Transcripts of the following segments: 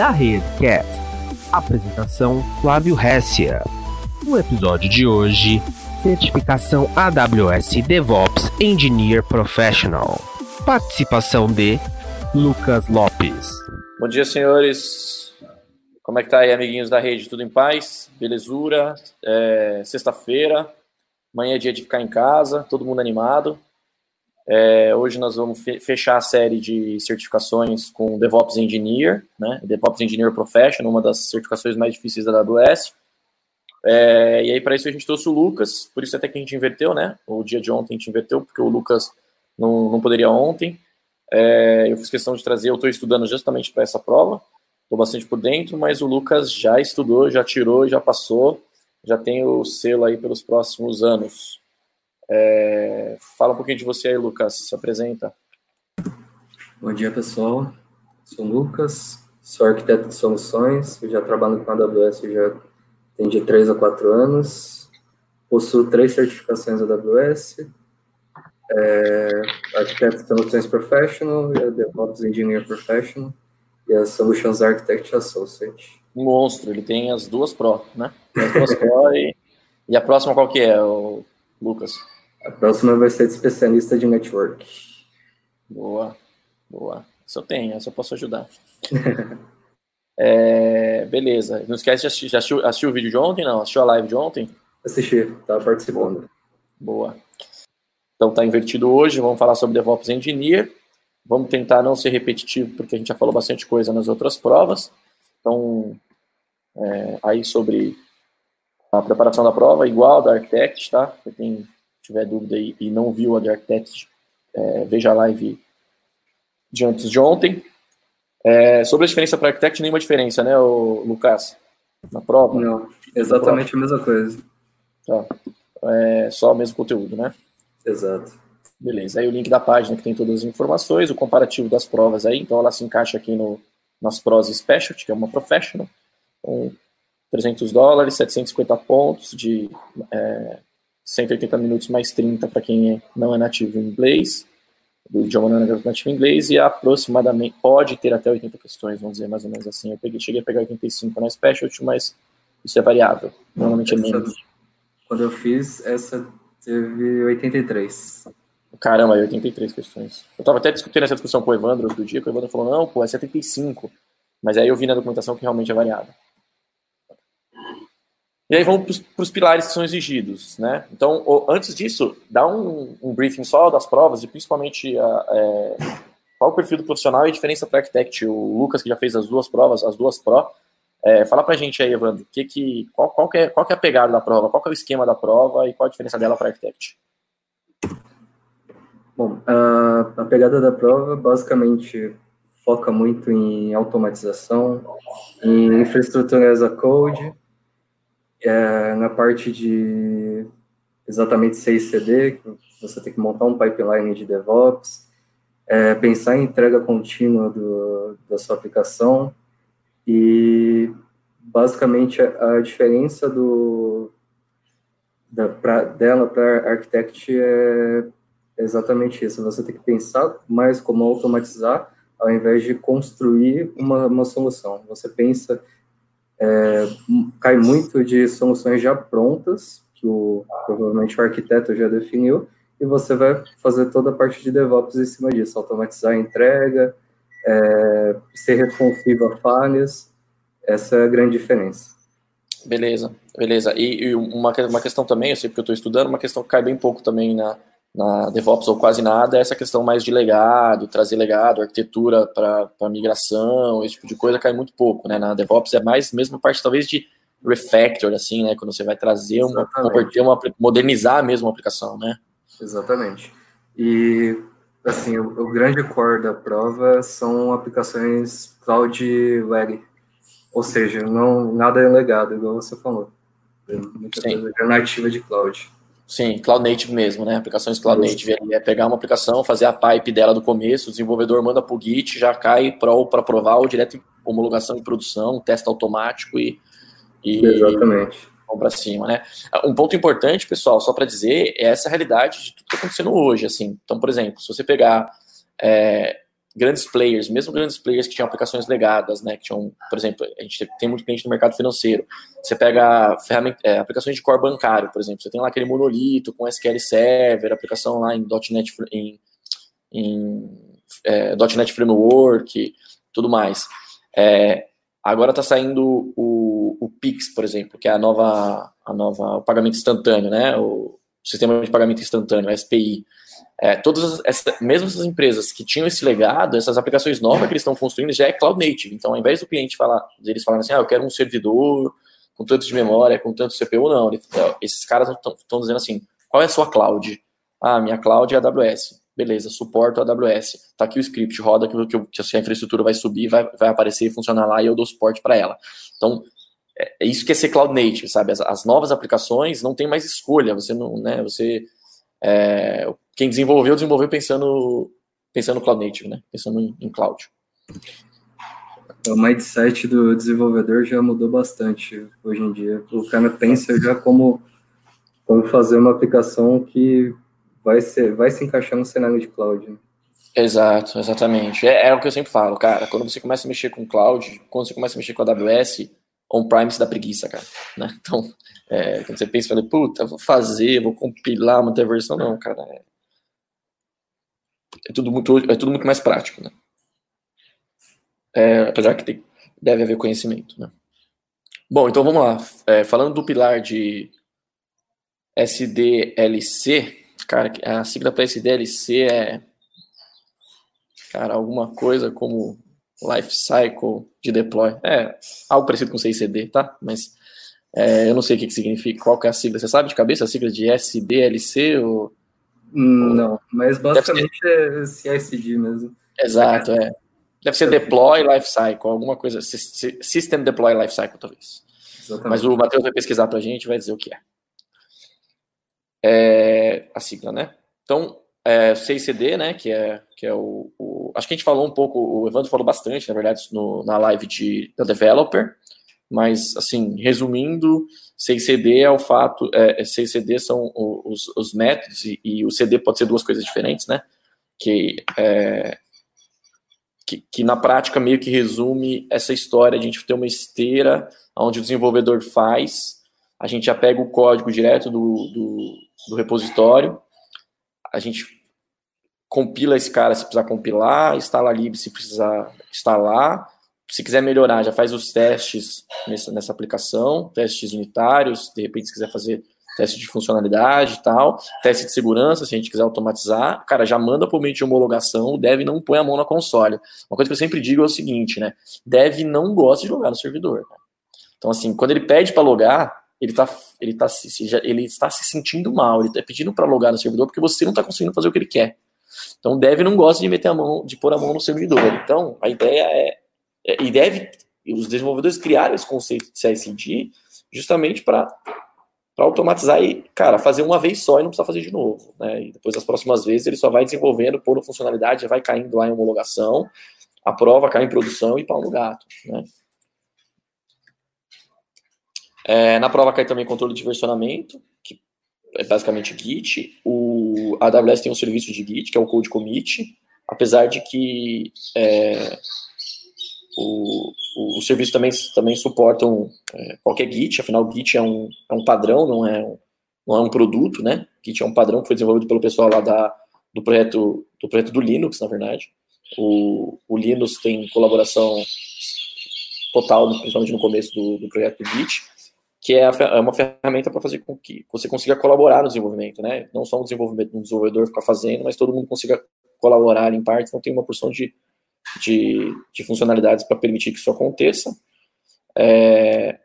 da Redcast. Apresentação Flávio Hessia. No episódio de hoje, certificação AWS DevOps Engineer Professional. Participação de Lucas Lopes. Bom dia, senhores. Como é que tá aí, amiguinhos da rede? Tudo em paz? Belezura? É, Sexta-feira, amanhã é dia de ficar em casa, todo mundo animado. É, hoje nós vamos fechar a série de certificações com DevOps Engineer, né? DevOps Engineer Professional, uma das certificações mais difíceis da AWS. É, e aí, para isso, a gente trouxe o Lucas, por isso até que a gente inverteu, né? O dia de ontem a gente inverteu, porque o Lucas não, não poderia ontem. É, eu fiz questão de trazer, eu estou estudando justamente para essa prova, estou bastante por dentro, mas o Lucas já estudou, já tirou, já passou, já tem o selo aí pelos próximos anos. É, fala um pouquinho de você aí, Lucas, se apresenta. Bom dia, pessoal. Sou o Lucas, sou arquiteto de soluções, eu já trabalho com a AWS já tem de 3 a 4 anos, possuo três certificações AWS, é, arquiteto de soluções professional, a DevOps Engineer Professional e a Solutions Architect Associate. Monstro, ele tem as duas Pro, né? As duas Pro e, e a próxima qual que é, o Lucas? A próxima vai ser de especialista de network. Boa, boa. Eu tenho, eu posso ajudar. é, beleza. Não esquece de assistir, já assistiu, assistiu, o vídeo de ontem, não? Assistiu a live de ontem? Assisti, estava participando. Boa. Então tá invertido hoje, vamos falar sobre DevOps Engineer. Vamos tentar não ser repetitivo, porque a gente já falou bastante coisa nas outras provas. Então, é, aí sobre a preparação da prova, igual da Architect, tá? Quem tiver dúvida e, e não viu a de Architect, é, veja a live de antes de ontem. É, sobre a diferença para Architect, nenhuma diferença, né, Lucas? Na prova? Não, exatamente prova. a mesma coisa. Tá. É só o mesmo conteúdo, né? Exato. Beleza. Aí o link da página que tem todas as informações, o comparativo das provas aí, então ela se encaixa aqui no, nas pros Specialty, que é uma professional, com 300 dólares, 750 pontos de é, 180 minutos mais 30 para quem é, não é nativo em inglês, do idioma não é nativo em inglês, e aproximadamente pode ter até 80 questões, vamos dizer mais ou menos assim. Eu peguei, cheguei a pegar 85 na Specialty, mas isso é variável, normalmente é menos. Quando eu fiz, essa teve 83. Caramba, 83 questões. Eu tava até discutindo essa discussão com o Evandro outro dia, que o Evandro falou, não, pô, é 75. Mas aí eu vi na documentação que realmente é variável. E aí vamos para os pilares que são exigidos, né? Então, antes disso, dá um, um briefing só das provas e principalmente a, é, qual o perfil do profissional e a diferença para architect. O Lucas, que já fez as duas provas, as duas Pro, é, fala para a gente aí, Evandro, que que, qual, qual, que é, qual que é a pegada da prova, qual que é o esquema da prova e qual a diferença dela para architect? Bom, a, a pegada da prova basicamente foca muito em automatização, em infraestrutura as a code, é, na parte de exatamente CICD, que você tem que montar um pipeline de DevOps, é, pensar em entrega contínua do, da sua aplicação e basicamente a, a diferença do, da, pra, dela para Architect é exatamente isso. Você tem que pensar mais como automatizar ao invés de construir uma, uma solução. Você pensa é, cai muito de soluções já prontas, que o, provavelmente o arquiteto já definiu, e você vai fazer toda a parte de DevOps em cima disso, automatizar a entrega, é, ser responsivo a falhas, essa é a grande diferença. Beleza, beleza. E, e uma, uma questão também, eu sei porque eu estou estudando, uma questão que cai bem pouco também na, na DevOps ou quase nada, é essa questão mais de legado, trazer legado, arquitetura para migração, esse tipo de coisa cai muito pouco, né? Na DevOps é mais mesmo parte talvez de refactor, assim, né? Quando você vai trazer uma, uma, modernizar mesmo a aplicação, né? Exatamente. E assim, o, o grande core da prova são aplicações cloud ready, ou seja, não nada é legado, igual você falou. Muita Sim. coisa nativa de cloud. Sim, Cloud Native mesmo, né? Aplicações Cloud Isso. Native. É pegar uma aplicação, fazer a pipe dela do começo, o desenvolvedor manda para o Git, já cai para provar ou direto homologação em produção, teste automático e. e Exatamente. Vamos para cima, né? Um ponto importante, pessoal, só para dizer, é essa realidade de tudo que está acontecendo hoje. Assim. Então, por exemplo, se você pegar é, grandes players, mesmo grandes players que tinham aplicações legadas, né, que tinham, por exemplo, a gente tem muito cliente no mercado financeiro. Você pega é, aplicações de core bancário, por exemplo, você tem lá aquele monolito com SQL Server, aplicação lá em .NET, em, em é, .NET Framework, tudo mais. É, agora está saindo o, o Pix, por exemplo, que é a nova, a nova o pagamento instantâneo, né, o sistema de pagamento instantâneo, SPI. É, todas essas, mesmo essas empresas que tinham esse legado, essas aplicações novas que eles estão construindo já é cloud native. Então, ao invés do cliente falar, eles falarem assim, ah, eu quero um servidor com tanto de memória, com tanto CPU, não. Esses caras estão dizendo assim, qual é a sua cloud? Ah, minha cloud é AWS. Beleza, suporto AWS. Tá aqui o script, roda que, que, que a infraestrutura vai subir, vai, vai aparecer e funcionar lá e eu dou suporte para ela. Então, é, é isso que é ser cloud native, sabe? As, as, novas aplicações não tem mais escolha. Você não, né? Você é, quem desenvolveu, desenvolveu pensando, pensando no cloud native, né? Pensando em, em cloud. O mindset do desenvolvedor já mudou bastante hoje em dia. O cara pensa já como, como fazer uma aplicação que vai, ser, vai se encaixar no cenário de cloud. Né? Exato, exatamente. É, é, o que eu sempre falo, cara. Quando você começa a mexer com cloud, quando você começa a mexer com a AWS, on-prime se dá preguiça, cara. Né? Então, é, quando você pensa, fala, puta, vou fazer, vou compilar, manter a versão, não, cara. É, é tudo muito, é tudo muito mais prático, né? É, apesar que tem, deve haver conhecimento, né? Bom, então vamos lá. É, falando do pilar de SDLC, cara, a sigla para SDLC é, cara, alguma coisa como Life Cycle de Deploy. É algo parecido com CICD, tá? Mas é, eu não sei o que, que significa, qual que é a sigla. Você sabe de cabeça a sigla de SDLC ou não, mas basicamente ser... é CICD mesmo. Exato, é. Deve ser Deploy Lifecycle, alguma coisa. System Deploy Lifecycle, talvez. Exatamente. Mas o Matheus vai pesquisar para a gente vai dizer o que é. é. A sigla, né? Então, é, CICD, né, que é, que é o, o, Acho que a gente falou um pouco, o Evandro falou bastante, na verdade, no, na live de, da Developer, mas, assim, resumindo, CICD é o fato, é, CICD são os, os métodos, e, e, o CD pode ser duas coisas diferentes, né? Que, é, que, que, na prática meio que resume essa história a gente ter uma esteira onde o desenvolvedor faz, a gente já pega o código direto do, do, do repositório, a gente compila esse cara se precisar compilar, instala lib se precisar instalar, se quiser melhorar, já faz os testes nessa, nessa aplicação, testes unitários, de repente se quiser fazer teste de funcionalidade e tal, teste de segurança, se a gente quiser automatizar, cara, já manda por meio de homologação, o dev não põe a mão na console. Uma coisa que eu sempre digo é o seguinte, né, dev não gosta de logar no servidor. Né? Então, assim, quando ele pede para logar, ele está ele tá ele está se sentindo mal, ele está pedindo para logar no servidor porque você não está conseguindo fazer o que ele quer. Então, dev não gosta de meter a mão, de pôr a mão no servidor. Então, a ideia é é, e deve, os desenvolvedores criaram esse conceito de CICD justamente para automatizar e, cara, fazer uma vez só e não precisar fazer de novo. Né? E depois, das próximas vezes, ele só vai desenvolvendo, pondo funcionalidade, vai caindo lá em homologação, a prova cai em produção e pau no gato. Né? É, na prova cai também controle de versionamento, que é basicamente Git. O AWS tem um serviço de Git, que é o Code Commit, apesar de que é, o, o, o serviço também, também suportam é, qualquer Git, afinal o Git é um, é um padrão, não é um, não é um produto, né? Git é um padrão que foi desenvolvido pelo pessoal lá da, do, projeto, do projeto do Linux, na verdade. O, o Linux tem colaboração total, principalmente no começo do, do projeto do Git, que é, é uma ferramenta para fazer com que você consiga colaborar no desenvolvimento, né? Não só um, desenvolvimento, um desenvolvedor ficar fazendo, mas todo mundo consiga colaborar em partes, então tem uma porção de de, de funcionalidades para permitir que isso aconteça. É,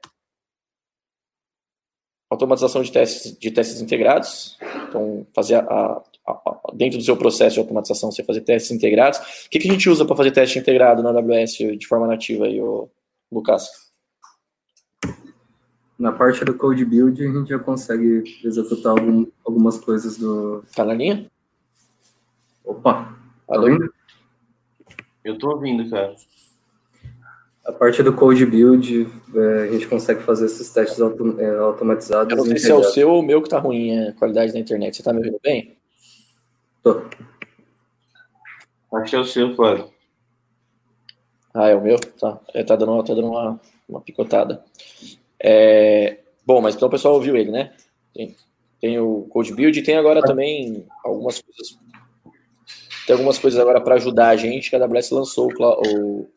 automatização de testes, de testes integrados, então fazer a, a, a, dentro do seu processo de automatização você fazer testes integrados. O que, que a gente usa para fazer teste integrado na AWS de forma nativa aí, Lucas? Na parte do code build a gente já consegue executar algum, algumas coisas do. Tá na linha? Opa, tá ouvindo? Eu tô ouvindo, cara. A parte do code build, é, a gente consegue fazer esses testes autom é, automatizados. Eu não sei se é o seu ou o meu que tá ruim a qualidade da internet. Você tá me ouvindo bem? Tô. Acho que é o seu, Flávio. Ah, é o meu? Tá, é, tá dando, tá dando uma, uma picotada. É, bom, mas então o pessoal ouviu ele, né? Tem, tem o Code Build e tem agora também algumas coisas. Tem algumas coisas agora para ajudar a gente, que a AWS lançou o,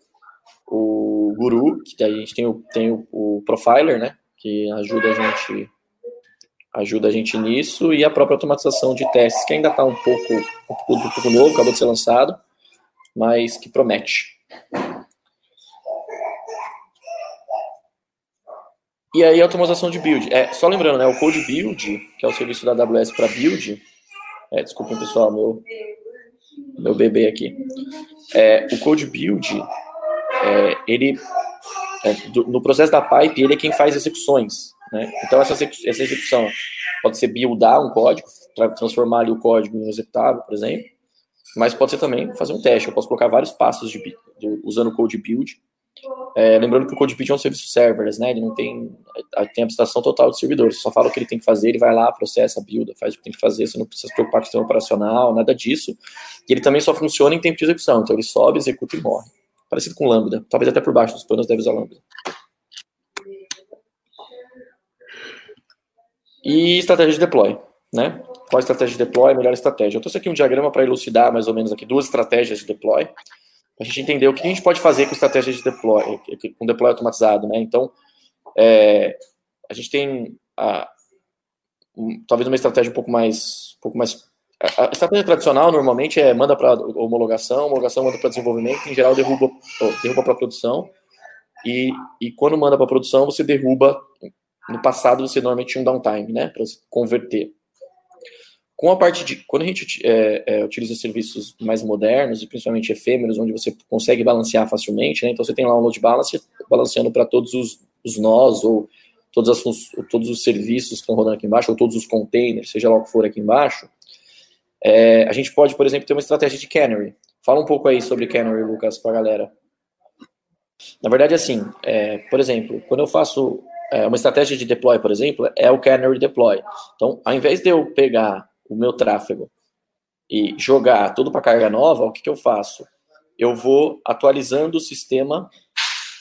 o, o Guru, que a gente tem o, tem o, o Profiler, né? Que ajuda a gente ajuda a gente nisso, e a própria automatização de testes, que ainda está um pouco, um pouco, um pouco novo, acabou de ser lançado, mas que promete. E aí, automatização de build. É, só lembrando, né, o Code Build, que é o serviço da AWS para build, é, desculpem, pessoal, meu, meu bebê aqui. É, o Code Build, é, ele, é, do, no processo da pipe, ele é quem faz execuções. Né? Então, essa, essa execução pode ser buildar um código, transformar ali o código em executável, por exemplo, mas pode ser também fazer um teste. Eu posso colocar vários passos de, usando o Code Build é, lembrando que o CodeBuild é um serviço serverless, né? Ele não tem, tem abstração total de servidor. Você só fala o que ele tem que fazer, ele vai lá, processa, builda, faz o que tem que fazer. Você não precisa se preocupar com o sistema operacional, nada disso. E ele também só funciona em tempo de execução. Então ele sobe, executa e morre. Parecido com Lambda. Talvez até por baixo dos panos deve usar Lambda. E estratégia de deploy, né? Qual estratégia de deploy? Melhor estratégia. Eu trouxe aqui um diagrama para elucidar mais ou menos aqui duas estratégias de deploy a gente entender o que a gente pode fazer com estratégia de deploy, com deploy automatizado, né? Então, é, a gente tem a, um, talvez uma estratégia um pouco mais, um pouco mais a estratégia tradicional normalmente é manda para homologação, homologação manda para desenvolvimento, em geral derruba, derruba para produção, e, e quando manda para produção você derruba. No passado você normalmente tinha um downtime, né, para converter. Com a parte de. Quando a gente é, é, utiliza serviços mais modernos, e principalmente efêmeros, onde você consegue balancear facilmente, né? Então você tem lá um load balancer balanceando para todos os, os nós, ou todas as, todos os serviços que estão rodando aqui embaixo, ou todos os containers, seja lá o que for aqui embaixo. É, a gente pode, por exemplo, ter uma estratégia de canary. Fala um pouco aí sobre canary, Lucas, para a galera. Na verdade, assim, é, por exemplo, quando eu faço é, uma estratégia de deploy, por exemplo, é o canary deploy. Então, ao invés de eu pegar o meu tráfego e jogar tudo para carga nova, o que, que eu faço? Eu vou atualizando o sistema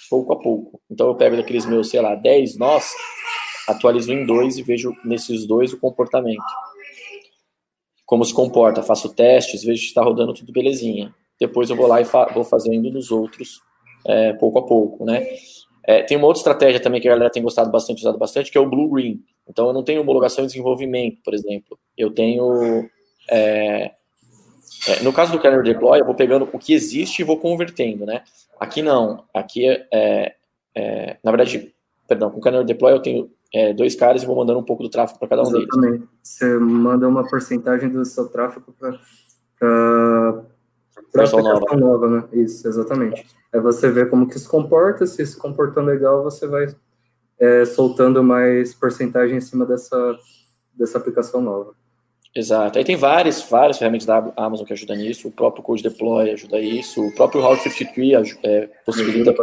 pouco a pouco. Então eu pego daqueles meus, sei lá, 10 nós, atualizo em dois e vejo nesses dois o comportamento. Como se comporta, faço testes, vejo que está rodando tudo belezinha. Depois eu vou lá e fa vou fazendo nos outros é, pouco a pouco, né? É, tem uma outra estratégia também que a galera tem gostado bastante, usado bastante, que é o Blue Green. Então, eu não tenho homologação e desenvolvimento, por exemplo. Eu tenho. É, é, no caso do Canary Deploy, eu vou pegando o que existe e vou convertendo, né? Aqui não. Aqui, é, é na verdade, perdão, com o Canary Deploy eu tenho é, dois caras e vou mandando um pouco do tráfego para cada um Exatamente. deles. Você manda uma porcentagem do seu tráfego para para aplicação nova. nova, né? Isso, exatamente. É você ver como que se comporta, se se comportando legal, você vai é, soltando mais porcentagem em cima dessa, dessa aplicação nova. Exato. Aí tem várias, várias ferramentas da Amazon que ajudam nisso, o próprio Code Deploy ajuda isso, o próprio Route 53 é, possibilita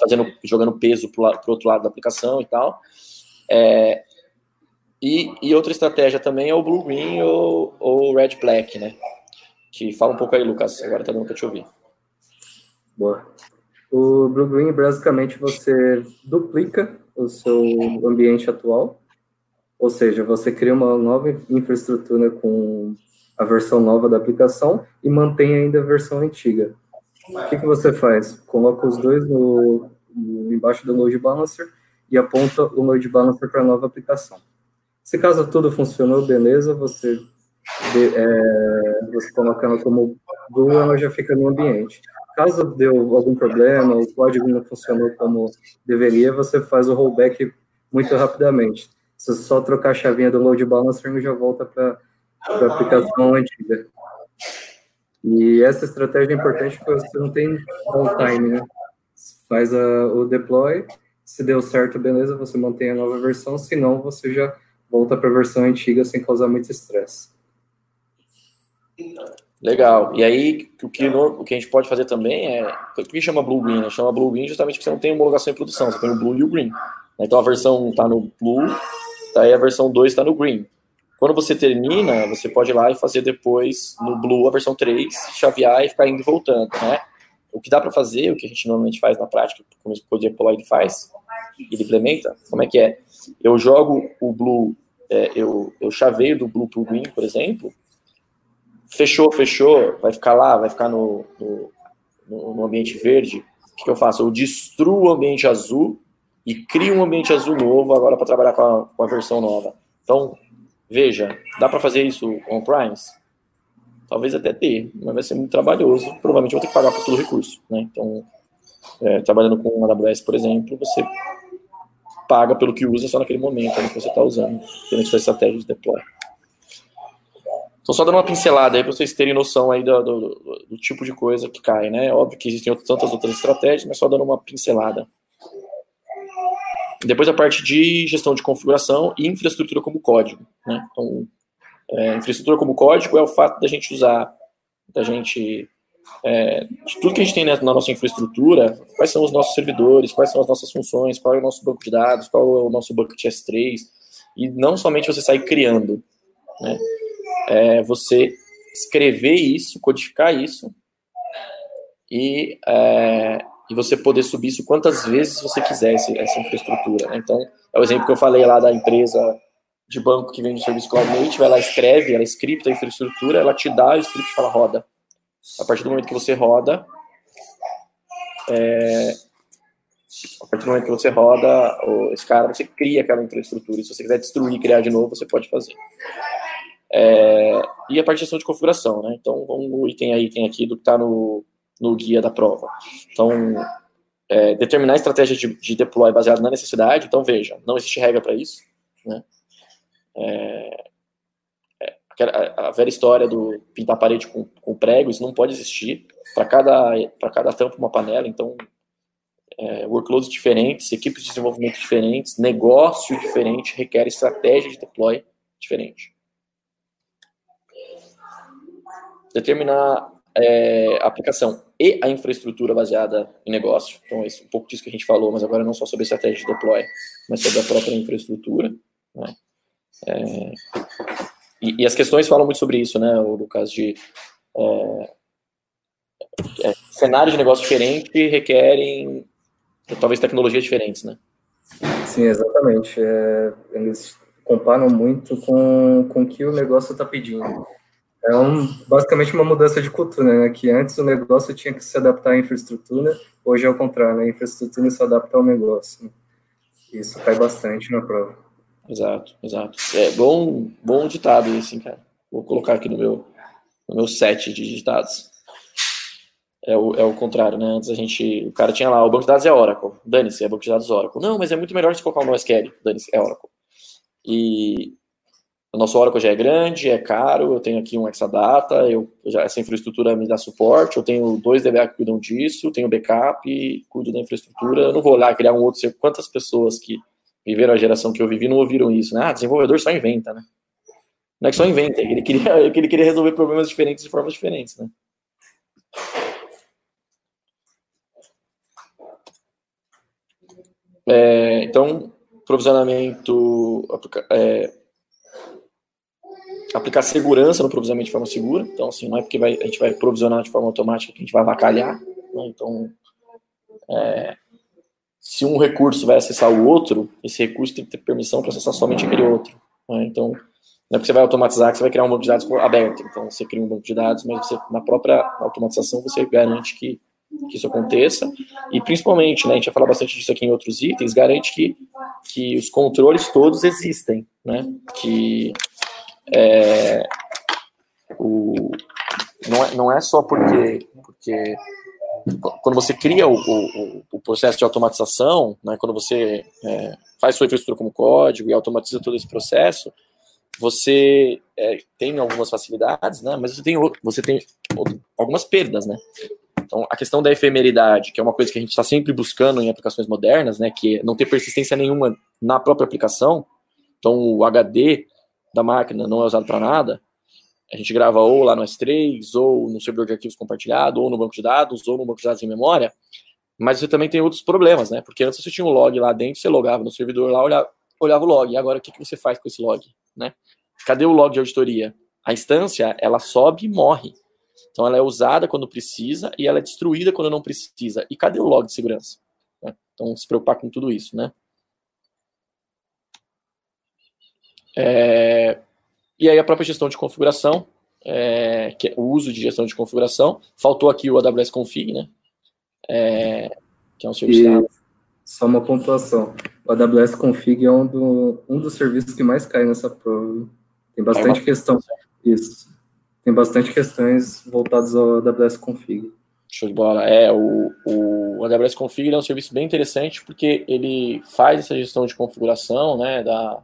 fazendo, jogando peso para o outro lado da aplicação e tal. É, e, e, outra estratégia também é o Blue Green ou, ou Red Black, né? Que fala um pouco aí, Lucas, agora tá dando para te ouvir. Boa. O Blue Green, basicamente, você duplica o seu ambiente atual, ou seja, você cria uma nova infraestrutura com a versão nova da aplicação e mantém ainda a versão antiga. O que, que você faz? Coloca os dois no, no, embaixo do load balancer e aponta o load balancer para a nova aplicação. Se caso tudo funcionou, beleza, você de, é, você colocando como Blue, ela já fica no ambiente. Caso deu algum problema, o código não funcionou como deveria, você faz o rollback muito rapidamente. Se só trocar a chavinha do load balancer, já volta para a aplicação antiga. E essa estratégia é importante porque você não tem downtime, né? Faz a, o deploy, se deu certo, beleza, você mantém a nova versão, se não, você já volta para a versão antiga sem causar muito estresse. Legal. E aí, o que, o que a gente pode fazer também é. Por que chama Blue Green? Né? Chama Blue Green justamente porque você não tem homologação em produção, você tem o Blue e o Green. Então a versão 1 está no Blue, daí a versão 2 está no Green. Quando você termina, você pode ir lá e fazer depois no Blue a versão 3, chavear e ficar indo e voltando, né? o que dá para fazer, o que a gente normalmente faz na prática, como o Deploy ele faz, ele implementa, como é que é? Eu jogo o Blue, é, eu, eu chaveio do Blue pro Green, por exemplo, fechou, fechou, vai ficar lá, vai ficar no, no, no ambiente verde, o que, que, eu faço? Eu destruo o ambiente azul e crio um ambiente azul novo agora para trabalhar com a, com a versão nova. Então, veja, dá para fazer isso on-primes? Talvez até ter, mas vai ser muito trabalhoso. Provavelmente vou ter que pagar por todo o recurso. Né? Então, é, trabalhando com AWS, por exemplo, você paga pelo que usa só naquele momento que você está usando, dentro sua estratégia de deploy. Então, só dando uma pincelada aí para vocês terem noção aí do, do, do, tipo de coisa que cai, né? Óbvio que existem tantas outras estratégias, mas só dando uma pincelada. Depois a parte de gestão de configuração e infraestrutura como código, né? Então, é, infraestrutura como código é o fato da gente usar, da gente, é, de tudo que a gente tem na nossa infraestrutura, quais são os nossos servidores, quais são as nossas funções, qual é o nosso banco de dados, qual é o nosso bucket S3, e não somente você sair criando, né? É você escrever isso, codificar isso, e, é, e você poder subir isso quantas vezes você quiser, essa infraestrutura. Né? Então, é o exemplo que eu falei lá da empresa de banco que vende serviço cloud native, ela escreve, ela scripta a infraestrutura, ela te dá o script e fala roda. A partir do momento que você roda, é, a partir do momento que você roda esse cara, você cria aquela infraestrutura. E se você quiser destruir, criar de novo, você pode fazer. É, e a parte de de configuração, né? Então, vamos no item aí, tem aqui do que está no, no guia da prova. Então, é, determinar a estratégia de, de deploy baseado na necessidade. Então, veja, não existe regra para isso, né? É, é a, a velha história do pintar a parede com, com prego, isso não pode existir. Para cada, cada tampa, uma panela. Então, é, workloads diferentes, equipes de desenvolvimento diferentes, negócio diferente, requer estratégia de deploy diferente. Determinar é, a aplicação e a infraestrutura baseada em negócio. Então, é um pouco disso que a gente falou, mas agora não só sobre estratégia de deploy, mas sobre a própria infraestrutura. Né? É, e, e, as questões falam muito sobre isso, né, Lucas, de é, é, cenários de negócio diferentes requerem talvez tecnologias diferentes, né? Sim, exatamente. É, eles comparam muito com, com o que o negócio está pedindo. É um, basicamente uma mudança de cultura, né? Que antes o negócio tinha que se adaptar à infraestrutura, hoje é o contrário, né? A infraestrutura se adapta ao negócio. Isso cai bastante na prova. Exato, exato. É bom, bom ditado assim, cara. Vou colocar aqui no meu, no meu set de ditados. É o, é o contrário, né? Antes a gente. O cara tinha lá, o banco de dados é Oracle. Dane-se, é banco de dados Oracle. Não, mas é muito melhor se colocar um NoSQL. Dane-se, é Oracle. E o nosso Oracle já é grande, é caro, eu tenho aqui um Exadata, eu, já, essa infraestrutura me dá suporte, eu tenho dois DBA que cuidam disso, tenho backup, cuido da infraestrutura, eu não vou lá criar um outro, quantas pessoas que viveram a geração que eu vivi não ouviram isso, né? Ah, desenvolvedor só inventa, né? Não é que só inventa, é que ele queria, é que ele queria resolver problemas diferentes de formas diferentes, né? É, então, provisionamento, é, aplicar segurança no provisionamento de forma segura. Então, assim, não é porque vai, a gente vai provisionar de forma automática que a gente vai avacalhar. Né? Então, é, se um recurso vai acessar o outro, esse recurso tem que ter permissão para acessar somente aquele outro. Né? Então, não é porque você vai automatizar que você vai criar um banco de dados aberto. Então, você cria um banco de dados, mas você, na própria automatização você garante que, que isso aconteça. E, principalmente, né, a gente vai falar bastante disso aqui em outros itens, garante que, que os controles todos existem. Né? Que é, o, não, é, não é só porque, porque quando você cria o, o, o, processo de automatização, né, quando você é, faz sua infraestrutura como código e automatiza todo esse processo, você é, tem algumas facilidades, né, mas você tem, você tem algumas perdas, né. Então, a questão da efemeridade, que é uma coisa que a gente está sempre buscando em aplicações modernas, né, que é não ter persistência nenhuma na própria aplicação. Então, o HD da máquina não é usado para nada, a gente grava ou lá no S3, ou no servidor de arquivos compartilhado, ou no banco de dados, ou no banco de dados em memória, mas você também tem outros problemas, né? Porque antes você tinha um log lá dentro, você logava no servidor lá, olhava, olhava o log, e agora o que, que você faz com esse log, né? Cadê o log de auditoria? A instância, ela sobe e morre. Então ela é usada quando precisa e ela é destruída quando não precisa. E cadê o log de segurança? Né? Então se preocupar com tudo isso, né? É... E aí a própria gestão de configuração, é... que é o uso de gestão de configuração. Faltou aqui o AWS Config, né? É... Que é um serviço. E... Só uma pontuação. O AWS Config é um, do, um dos serviços que mais cai nessa prova. Tem bastante é questão. Isso. Tem bastante questões voltadas ao AWS Config. Show de bola. É, o, o AWS Config é um serviço bem interessante porque ele faz essa gestão de configuração né, da,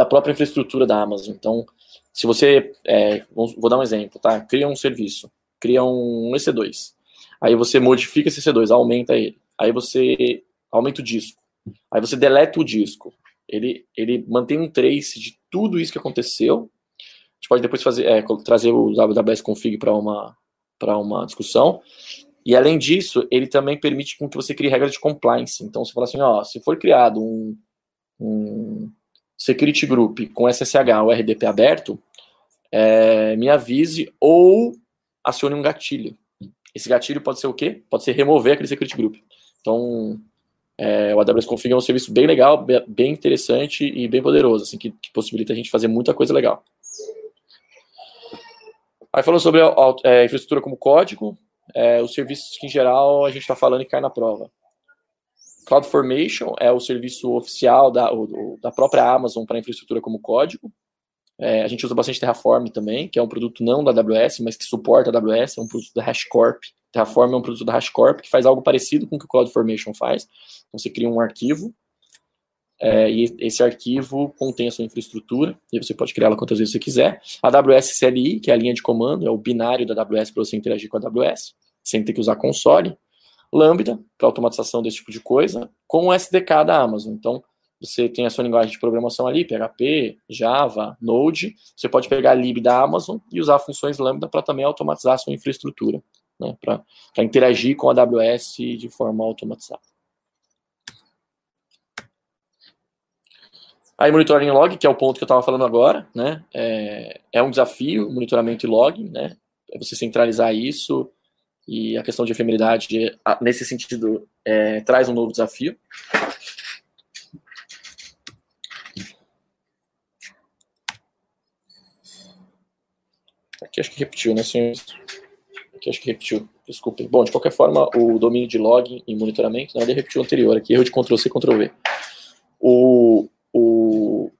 da própria infraestrutura da Amazon. Então, se você. É, vou dar um exemplo, tá? Cria um serviço, cria um EC2. Aí você modifica esse EC2, aumenta ele. Aí você aumenta o disco. Aí você deleta o disco. Ele, ele mantém um trace de tudo isso que aconteceu gente pode depois fazer, é, trazer o AWS Config para uma, uma discussão. E além disso, ele também permite que você crie regras de compliance. Então, você fala assim, ó, se for criado um, um security group com SSH ou RDP aberto, é, me avise ou acione um gatilho. Esse gatilho pode ser o quê? Pode ser remover aquele security group. Então, é, o AWS Config é um serviço bem legal, bem interessante e bem poderoso, assim, que, que possibilita a gente fazer muita coisa legal. Aí falando sobre a, a é, infraestrutura como código, é, os serviços que em geral a gente está falando e cai na prova. CloudFormation é o serviço oficial da, o, da própria Amazon para infraestrutura como código. É, a gente usa bastante Terraform também, que é um produto não da AWS, mas que suporta a AWS, é um produto da HashiCorp. Terraform é um produto da HashiCorp que faz algo parecido com o que o CloudFormation faz. Então você cria um arquivo é, e esse arquivo contém a sua infraestrutura, e você pode criá-la quantas vezes você quiser. A AWS CLI, que é a linha de comando, é o binário da AWS para você interagir com a AWS, sem ter que usar console. Lambda, para automatização desse tipo de coisa, com o SDK da Amazon. Então, você tem a sua linguagem de programação ali, PHP, Java, Node, você pode pegar a lib da Amazon e usar funções Lambda para também automatizar a sua infraestrutura, né, para interagir com a AWS de forma automatizada. Aí monitoring log, que é o ponto que eu estava falando agora, né? É, é, um desafio, monitoramento e log, né? É você centralizar isso e a questão de efemeridade, nesse sentido, é, traz um novo desafio. Aqui acho que repetiu, né, senhores? Aqui acho que repetiu, desculpem. Bom, de qualquer forma, o domínio de log e monitoramento, não, ele repetiu o anterior aqui, erro de Ctrl-C, Ctrl-V. O, o,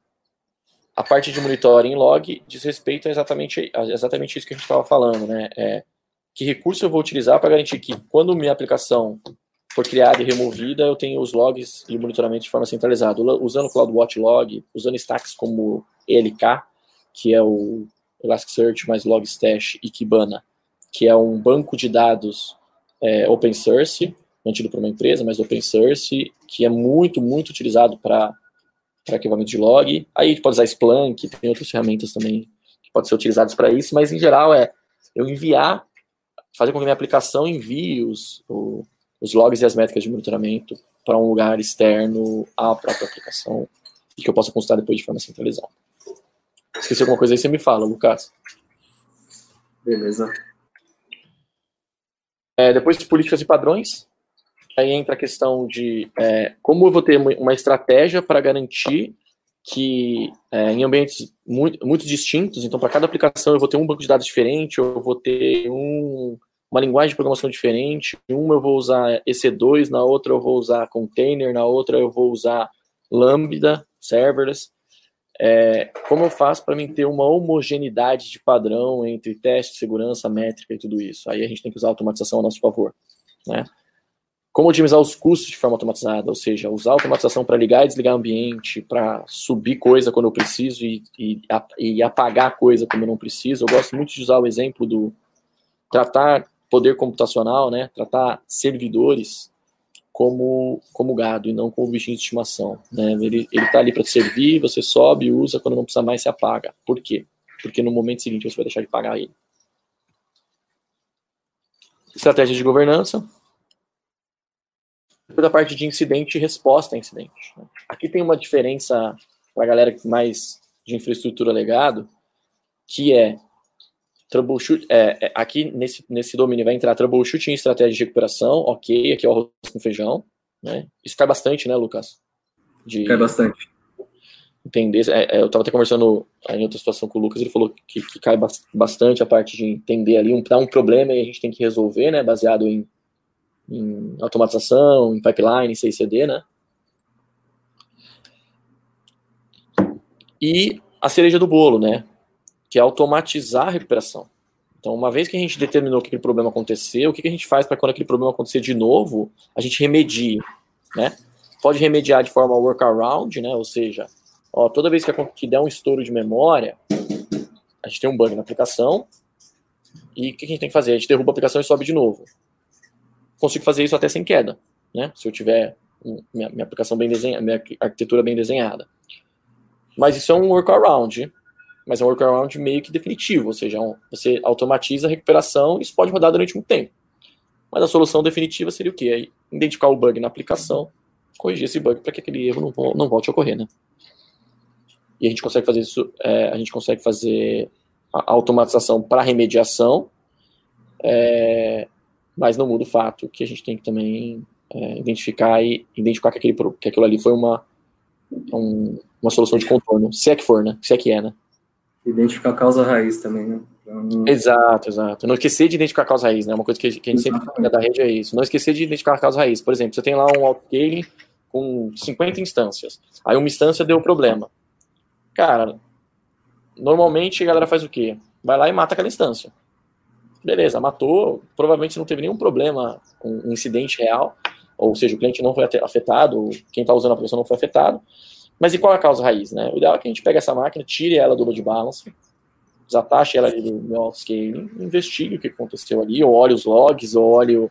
a parte de monitoring log diz respeito a exatamente, a exatamente isso que a gente estava falando, né? É, que recurso eu vou utilizar para garantir que quando minha aplicação for criada e removida, eu tenho os logs e o monitoramento de forma centralizada, usando o CloudWatch Log, usando stacks como ELK, que é o Elasticsearch mais Logstash e Kibana, que é um banco de dados é, open source, mantido por uma empresa, mas open source, que é muito, muito utilizado para arquivamento de log. Aí a gente pode usar Splunk, tem outras ferramentas também que podem ser utilizadas para isso, mas em geral é eu enviar, fazer com que a minha aplicação envie os, o, os logs e as métricas de monitoramento para um lugar externo à própria aplicação e que eu possa consultar depois de forma centralizada. Esqueci alguma coisa aí, você me fala, Lucas. Beleza. É, depois de políticas e padrões, aí entra a questão de é, como eu vou ter uma estratégia para garantir que é, em ambientes muito, muito distintos, então para cada aplicação eu vou ter um banco de dados diferente, eu vou ter um, uma linguagem de programação diferente, uma eu vou usar EC2, na outra eu vou usar container, na outra eu vou usar Lambda, serverless. É, como eu faço para mim ter uma homogeneidade de padrão entre teste, segurança, métrica e tudo isso? Aí a gente tem que usar a automatização a nosso favor, né? Como otimizar os custos de forma automatizada, ou seja, usar a automatização para ligar e desligar ambiente, para subir coisa quando eu preciso e, e, e, apagar coisa quando eu não preciso. Eu gosto muito de usar o exemplo do tratar poder computacional, né, tratar servidores como, como gado e não como bichinho de estimação. Né? Ele está ali para te servir, você sobe, usa, quando não precisa mais, se apaga. Por quê? Porque no momento seguinte você vai deixar de pagar ele. Estratégia de governança depois a parte de incidente e resposta a incidente. Né? Aqui tem uma diferença para a galera mais de infraestrutura legado, que é troubleshoot, é, é, aqui nesse, nesse domínio vai entrar troubleshooting estratégia de recuperação, ok, aqui é o arroz com feijão, né? Isso cai bastante, né, Lucas? De cai bastante. Entender, é, é eu estava até conversando em outra situação com o Lucas, ele falou que, que cai bastante a parte de entender ali, um, um problema e a gente tem que resolver, né, baseado em, em automatização, em pipeline, em CICD, né? E a cereja do bolo, né? Que é automatizar a recuperação. Então, uma vez que a gente determinou que aquele problema aconteceu, o que a gente faz para quando aquele problema acontecer de novo, a gente remedie, né? Pode remediar de forma workaround, né? Ou seja, ó, toda vez que, que der um estouro de memória, a gente tem um bug na aplicação, e o que a gente tem que fazer? A gente derruba a aplicação e sobe de novo. Consigo fazer isso até sem queda, né? Se eu tiver minha, minha aplicação bem desenhada, minha arquitetura bem desenhada. Mas isso é um workaround, mas é um workaround meio que definitivo, ou seja, um, você automatiza a recuperação e isso pode rodar durante muito tempo. Mas a solução definitiva seria o quê? Aí, identificar o bug na aplicação, corrigir esse bug para que aquele erro não, não volte a ocorrer, né? E a gente consegue fazer isso, é, a gente consegue fazer a automatização para remediação, é, mas não muda o fato que a gente tem que também é, identificar e identificar que, aquele, que aquilo ali foi uma, um, uma solução de contorno, se é que for, né? Se é que é, né? Identificar a causa raiz também, né? Não... Exato, exato. Não esquecer de identificar a causa raiz, né? Uma coisa que, que a gente sempre fala da rede é isso. Não esquecer de identificar a causa raiz. Por exemplo, você tem lá um autoscaling com 50 instâncias. Aí uma instância deu problema. Cara, normalmente a galera faz o quê? Vai lá e mata aquela instância. Beleza, matou, provavelmente não teve nenhum problema, um incidente real, ou seja, o cliente não foi afetado, quem está usando a aplicação não foi afetado, mas e qual é a causa raiz, né? O ideal é que a gente pegue essa máquina, tire ela do load balance, desatache ela do meu scaling, investigue o que aconteceu ali, ou olhe os logs, ou olhe o,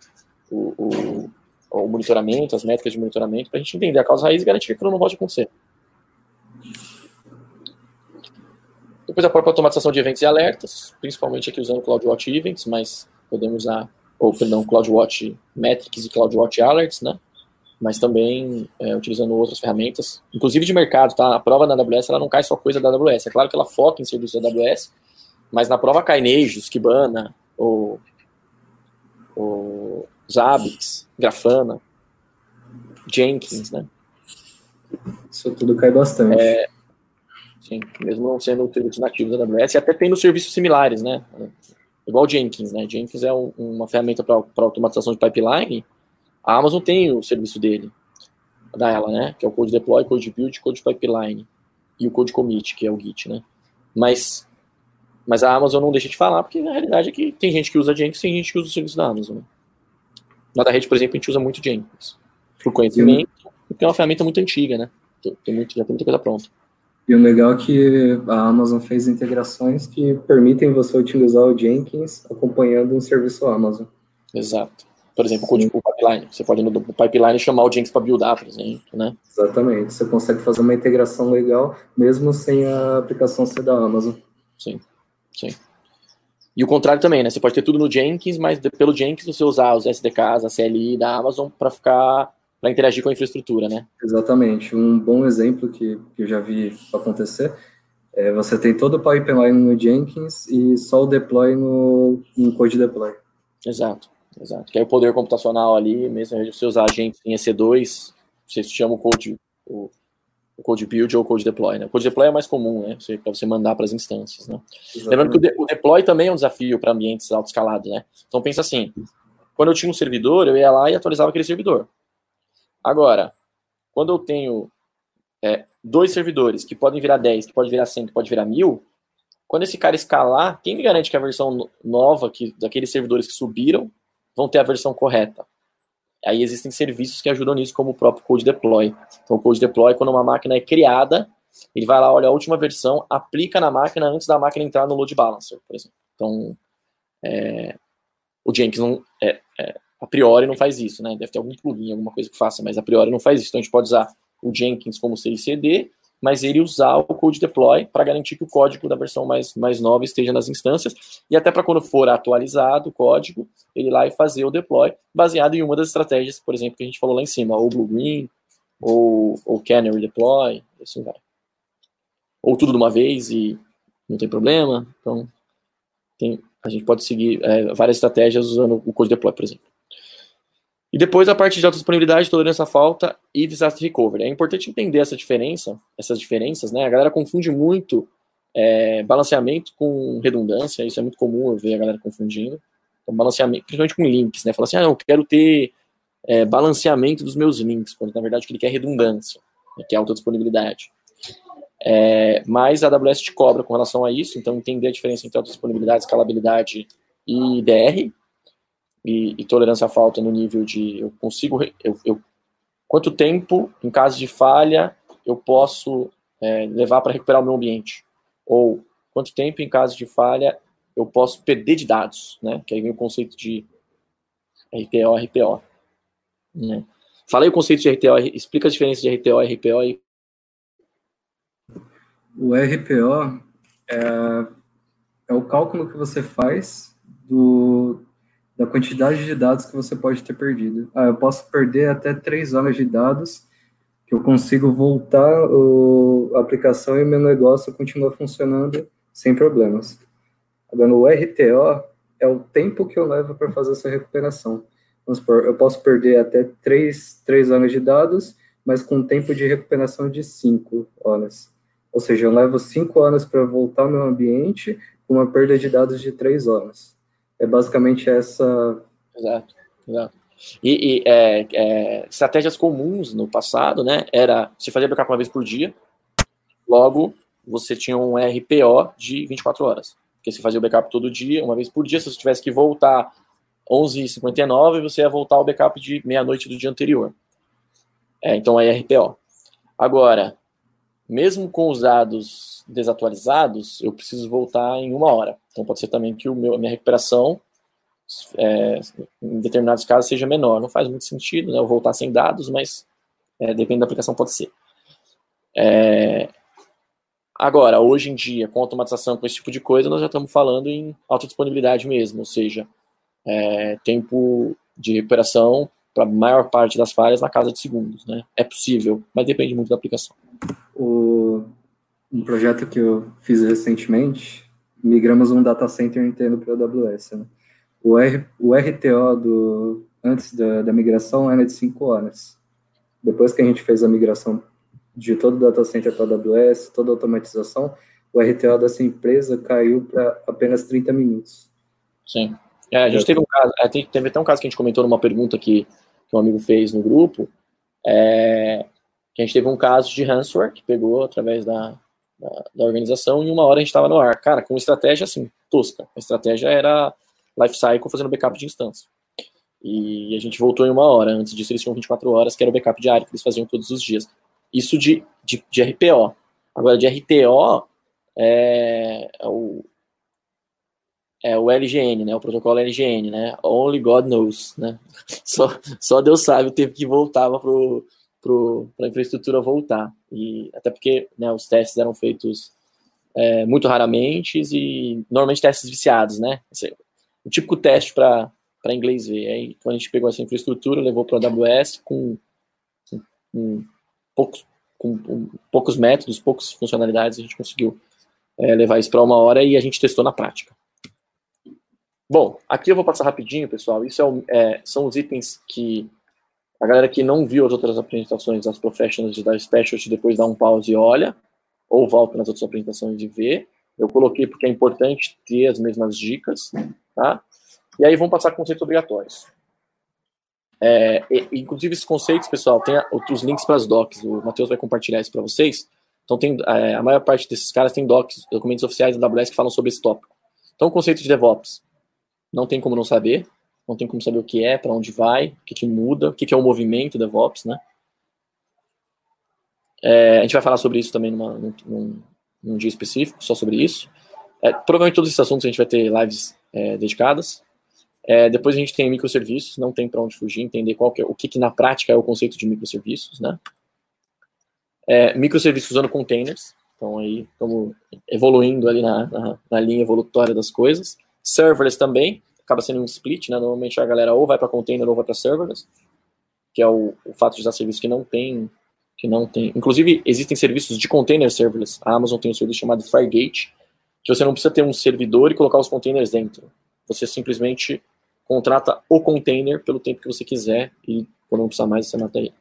o, o, o monitoramento, as métricas de monitoramento, para a gente entender a causa raiz e garantir que aquilo não pode acontecer. Depois a própria automatização de eventos e alertas, principalmente aqui usando CloudWatch Events, mas podemos usar, ou perdão, CloudWatch Metrics e CloudWatch Alerts, né? mas também é, utilizando outras ferramentas, inclusive de mercado, tá? A prova da AWS, ela não cai só coisa da AWS. É claro que ela foca em serviços da AWS, mas na prova cai Nejo, Kibana, ou, ou Zabbix, Grafana, Jenkins, né? Isso tudo cai bastante. É, sim, mesmo não sendo serviços nativos da AWS, e até tendo serviços similares, né? Igual Jenkins, né? Jenkins é um, uma ferramenta para automatização de pipeline, a Amazon tem o serviço dele, da ela, né? Que é o Code Deploy, Code Build, Code Pipeline e o Code Commit, que é o Git, né? Mas, mas a Amazon não deixa de falar, porque na realidade é que tem gente que usa Jenkins, tem gente que usa o serviço da Amazon. Né? Na da rede, por exemplo, a gente usa muito Jenkins. Por conhecimento, porque é uma ferramenta muito antiga, né? Tem muito, já tem muita coisa pronta. E o legal é que a Amazon fez integrações que permitem você utilizar o Jenkins acompanhando um serviço Amazon. Exato. Por exemplo, o código pipeline. Você pode no pipeline chamar o Jenkins para buildar, por exemplo, né? Exatamente. Você consegue fazer uma integração legal, mesmo sem a aplicação ser da Amazon. Sim, sim. E o contrário também, né? Você pode ter tudo no Jenkins, mas pelo Jenkins você usar os SDKs, a CLI da Amazon para ficar para interagir com a infraestrutura, né? Exatamente. Um bom exemplo que, que eu já vi acontecer é você tem todo o pipeline no Jenkins e só o deploy no, no Code Deploy. Exato. Exato. Que é o poder computacional ali, mesmo você usar agentes em EC2, você chama o code, o, o code build ou o code deploy, né? O code deploy é mais comum, né? Para você mandar para as instâncias, né? Lembrando que o, de, o, deploy também é um desafio para ambientes autoescalados, né? Então pensa assim, quando eu tinha um servidor, eu ia lá e atualizava aquele servidor. Agora, quando eu tenho é, dois servidores, que podem virar 10, que pode virar 100, que pode virar 1000, quando esse cara escalar, quem me garante que a versão nova que, daqueles servidores que subiram vão ter a versão correta. Aí existem serviços que ajudam nisso, como o próprio Code Deploy. Então, o Code Deploy, quando uma máquina é criada, ele vai lá, olha a última versão, aplica na máquina antes da máquina entrar no load balancer, por exemplo. Então, é, o Jenkins não, é, é, a priori não faz isso, né? Deve ter algum plugin, alguma coisa que faça, mas a priori não faz isso. Então, a gente pode usar o Jenkins como CICD mas ele usar o code deploy para garantir que o código da versão mais, mais nova esteja nas instâncias, e até para quando for atualizado o código, ele lá e fazer o deploy, baseado em uma das estratégias, por exemplo, que a gente falou lá em cima, ou Blue Green, ou, ou Canary Deploy, assim vai. Ou tudo de uma vez e não tem problema, então tem, a gente pode seguir é, várias estratégias usando o Code Deploy, por exemplo. E depois a parte de autodisponibilidade, tolerância à falta e disaster recovery. É importante entender essa diferença, essas diferenças, né? A galera confunde muito é, balanceamento com redundância, isso é muito comum eu ver a galera confundindo. Então, balanceamento, principalmente com links, né? Fala assim, ah, não, eu quero ter é, balanceamento dos meus links, quando na verdade o que ele quer é redundância, né, que é autodisponibilidade. É, mas a AWS te cobra com relação a isso, então entender a diferença entre autodisponibilidade, escalabilidade e DR, e, e, tolerância à falta no nível de eu consigo, eu, eu quanto tempo, em caso de falha, eu posso é, levar para recuperar o meu ambiente, ou quanto tempo, em caso de falha, eu posso perder de dados, né? Que aí vem o conceito de RTO, RPO. Né? Falei o conceito de RTO, explica a diferença de RTO e RPO aí. O RPO é, é o cálculo que você faz do, da quantidade de dados que você pode ter perdido. Ah, eu posso perder até três horas de dados, que eu consigo voltar o, a aplicação e meu negócio continua funcionando sem problemas. Agora, o RTO é o tempo que eu levo para fazer essa recuperação. Vamos supor, eu posso perder até três, três anos de dados, mas com tempo de recuperação de cinco horas. Ou seja, eu levo cinco horas para voltar ao meu ambiente com uma perda de dados de três horas. É basicamente essa. Exato, exato. E, e é, é, estratégias comuns no passado, né? Era você fazia backup uma vez por dia, logo você tinha um RPO de 24 horas. Porque você fazia o backup todo dia, uma vez por dia, se você tivesse que voltar 11h59, você ia voltar ao backup de meia-noite do dia anterior. É, então é RPO. Agora, mesmo com os dados desatualizados, eu preciso voltar em uma hora. Então pode ser também que o meu, a minha recuperação, é, em determinados casos, seja menor. Não faz muito sentido né, eu voltar sem dados, mas é, depende da aplicação, pode ser. É, agora, hoje em dia, com automatização, com esse tipo de coisa, nós já estamos falando em alta disponibilidade mesmo, ou seja, é, tempo de recuperação para a maior parte das falhas na casa de segundos. Né? É possível, mas depende muito da aplicação o, um projeto que eu fiz recentemente, migramos um data center inteiro para a AWS. Né? O, R, o RTO do, antes da, da migração era de 5 horas. Depois que a gente fez a migração de todo o data center para a AWS, toda a automatização, o RTO dessa empresa caiu para apenas 30 minutos. Sim. É, a gente teve um caso, é, teve até um caso que a gente comentou numa pergunta que, que um amigo fez no grupo, é, a gente teve um caso de ransomware que pegou através da, da, da organização e uma hora a gente estava no ar. Cara, com estratégia assim, tosca. A estratégia era lifecycle fazendo backup de instância. E a gente voltou em uma hora. Antes disso, eles tinham 24 horas, que era o backup diário que eles faziam todos os dias. Isso de, de, de RPO. Agora, de RTO, é, é, o, é o LGN, né? O protocolo LGN, né? Only God knows, né? Só, só Deus sabe o tempo que voltava pro para a infraestrutura voltar. E até porque né, os testes eram feitos é, muito raramente e normalmente testes viciados, né? O típico teste para inglês ver. Aí, então a gente pegou essa infraestrutura, levou para a AWS com, com, com, poucos, com, poucos métodos, poucas funcionalidades, a gente conseguiu é, levar isso para uma hora e a gente testou na prática. Bom, aqui eu vou passar rapidinho, pessoal. Isso é, é, são os itens que a galera que não viu as outras apresentações das professionals dar specialty, depois dá um pause e olha, ou volta nas outras apresentações e vê. Eu coloquei porque é importante ter as mesmas dicas, tá? E aí vamos passar conceitos obrigatórios. É, inclusive, esses conceitos, pessoal, tem outros links para as docs. O Matheus vai compartilhar isso para vocês. Então, tem, é, a maior parte desses caras tem docs, documentos oficiais da AWS que falam sobre esse tópico. Então, o conceito de DevOps, não tem como não saber não tem como saber o que é, para onde vai, o que, que muda, o que, que é o movimento DevOps, né? É, a gente vai falar sobre isso também numa, num, num, dia específico, só sobre isso. É, provavelmente todos esses assuntos a gente vai ter lives é, dedicadas. É, depois a gente tem microserviços, não tem para onde fugir, entender qual é, o que, que, na prática é o conceito de microserviços, né? É, microserviços usando containers, então aí estamos evoluindo ali na, na, na linha evolutória das coisas. Serverless também, acaba sendo um split, né? Normalmente a galera ou vai para container ou vai para serverless, que é o, o, fato de usar serviços que não tem, que não tem. Inclusive existem serviços de container serverless. A Amazon tem um serviço chamado Fargate, que você não precisa ter um servidor e colocar os containers dentro. Você simplesmente contrata o container pelo tempo que você quiser e quando não precisar mais, você mata ele.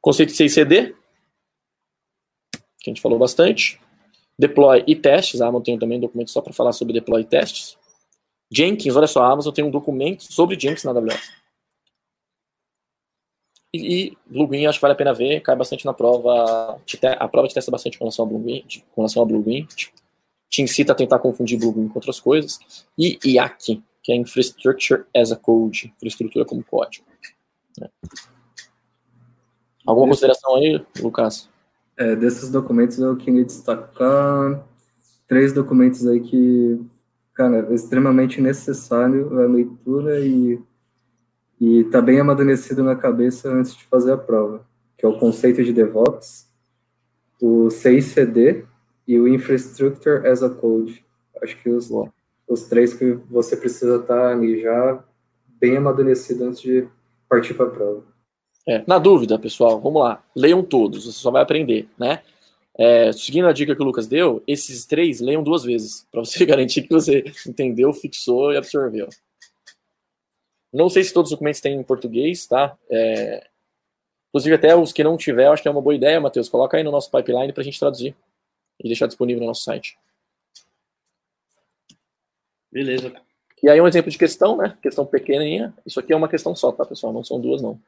Conceito de CD, que a gente falou bastante. Deploy e testes. A Amazon tem também um documento só para falar sobre deploy e testes. Jenkins, olha só, a Amazon tem um documento sobre Jenkins na AWS. E, e Bluegreen acho que vale a pena ver, cai bastante na prova. A prova te testa bastante com relação ao Bluegreen, com relação ao Bluegreen. Te incita a tentar confundir Bluegreen com outras coisas. E IAC, que é Infrastructure as a Code, infraestrutura como código. É. Alguma consideração aí, Lucas? É, desses documentos eu queria destacar três documentos aí que, cara, é extremamente necessário a leitura e e tá bem amadurecido na cabeça antes de fazer a prova, que é o conceito de DevOps, o CICD e o Infrastructure as a Code. Acho que os, os três que você precisa estar tá ali já bem amadurecido antes de partir para a prova. É, na dúvida, pessoal, vamos lá. Leiam todos, você só vai aprender, né? É, seguindo a dica que o Lucas deu, esses três leiam duas vezes, para você garantir que você entendeu, fixou e absorveu. Não sei se todos os documentos têm em português, tá? É, inclusive, até os que não tiver, acho que é uma boa ideia, Matheus. Coloca aí no nosso pipeline para a gente traduzir e deixar disponível no nosso site. Beleza. E aí um exemplo de questão, né? Questão pequenininha. Isso aqui é uma questão só, tá, pessoal? Não são duas, não.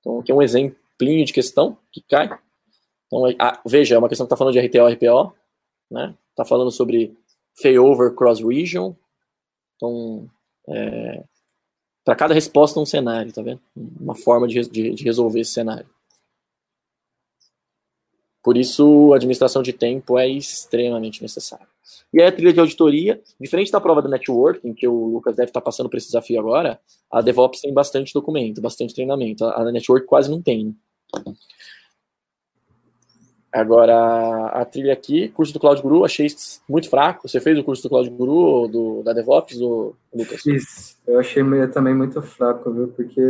Então, aqui é um exemplinho de questão que cai. Então, ah, veja, é uma questão que está falando de RTO, RPO, né? Está falando sobre failover cross region. Então, é, para cada resposta um cenário, tá vendo? Uma forma de, de, de resolver esse cenário. Por isso, a administração de tempo é extremamente necessária. E aí, a trilha de auditoria, diferente da prova do networking, que o Lucas deve estar passando por esse desafio agora, a DevOps tem bastante documento, bastante treinamento. A network quase não tem. Né? Agora, a trilha aqui, curso do Cloud Guru, achei muito fraco. Você fez o curso do Cloud Guru, do, da DevOps, ou Lucas? Fiz. Eu achei também muito fraco, viu? Porque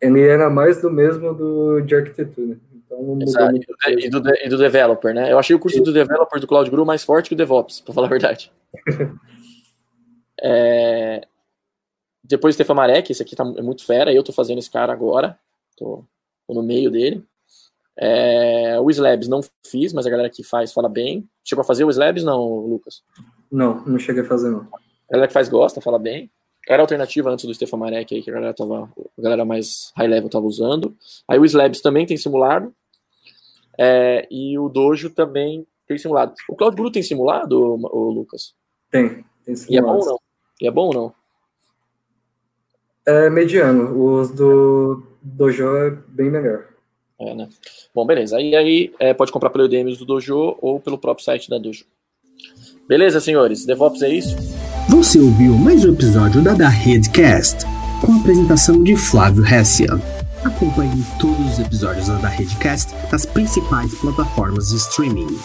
ele era mais do mesmo do, de arquitetura. Então não Exato. E do, e do developer, né? Eu achei o curso Isso. do developer do Cloud Guru mais forte que o DevOps, para falar a verdade. é... Depois o Stefan Marek, esse aqui tá muito fera. Eu tô fazendo esse cara agora. Tô, tô no meio dele. É, o Slabs não fiz, mas a galera que faz fala bem. Chegou a fazer o Slabs, não, Lucas? Não, não cheguei a fazer, não. A galera que faz gosta, fala bem. Era alternativa antes do Stefan Marek aí, que a galera, tava, a galera mais high level estava usando. Aí o Slabs também tem simulado. É, e o Dojo também tem simulado. O Cloud Guru tem simulado, o, Lucas? Tem, tem simulado. E é bom ou não? E é bom ou não? É mediano. Os do Dojo é bem melhor. É, né? Bom, beleza. Aí, aí é, pode comprar pelo Udemy do Dojo ou pelo próprio site da Dojo. Beleza, senhores? DevOps é isso? Você ouviu mais um episódio da Da Redcast, com a apresentação de Flávio Hessia. Acompanhe todos os episódios da Redcast nas principais plataformas de streaming.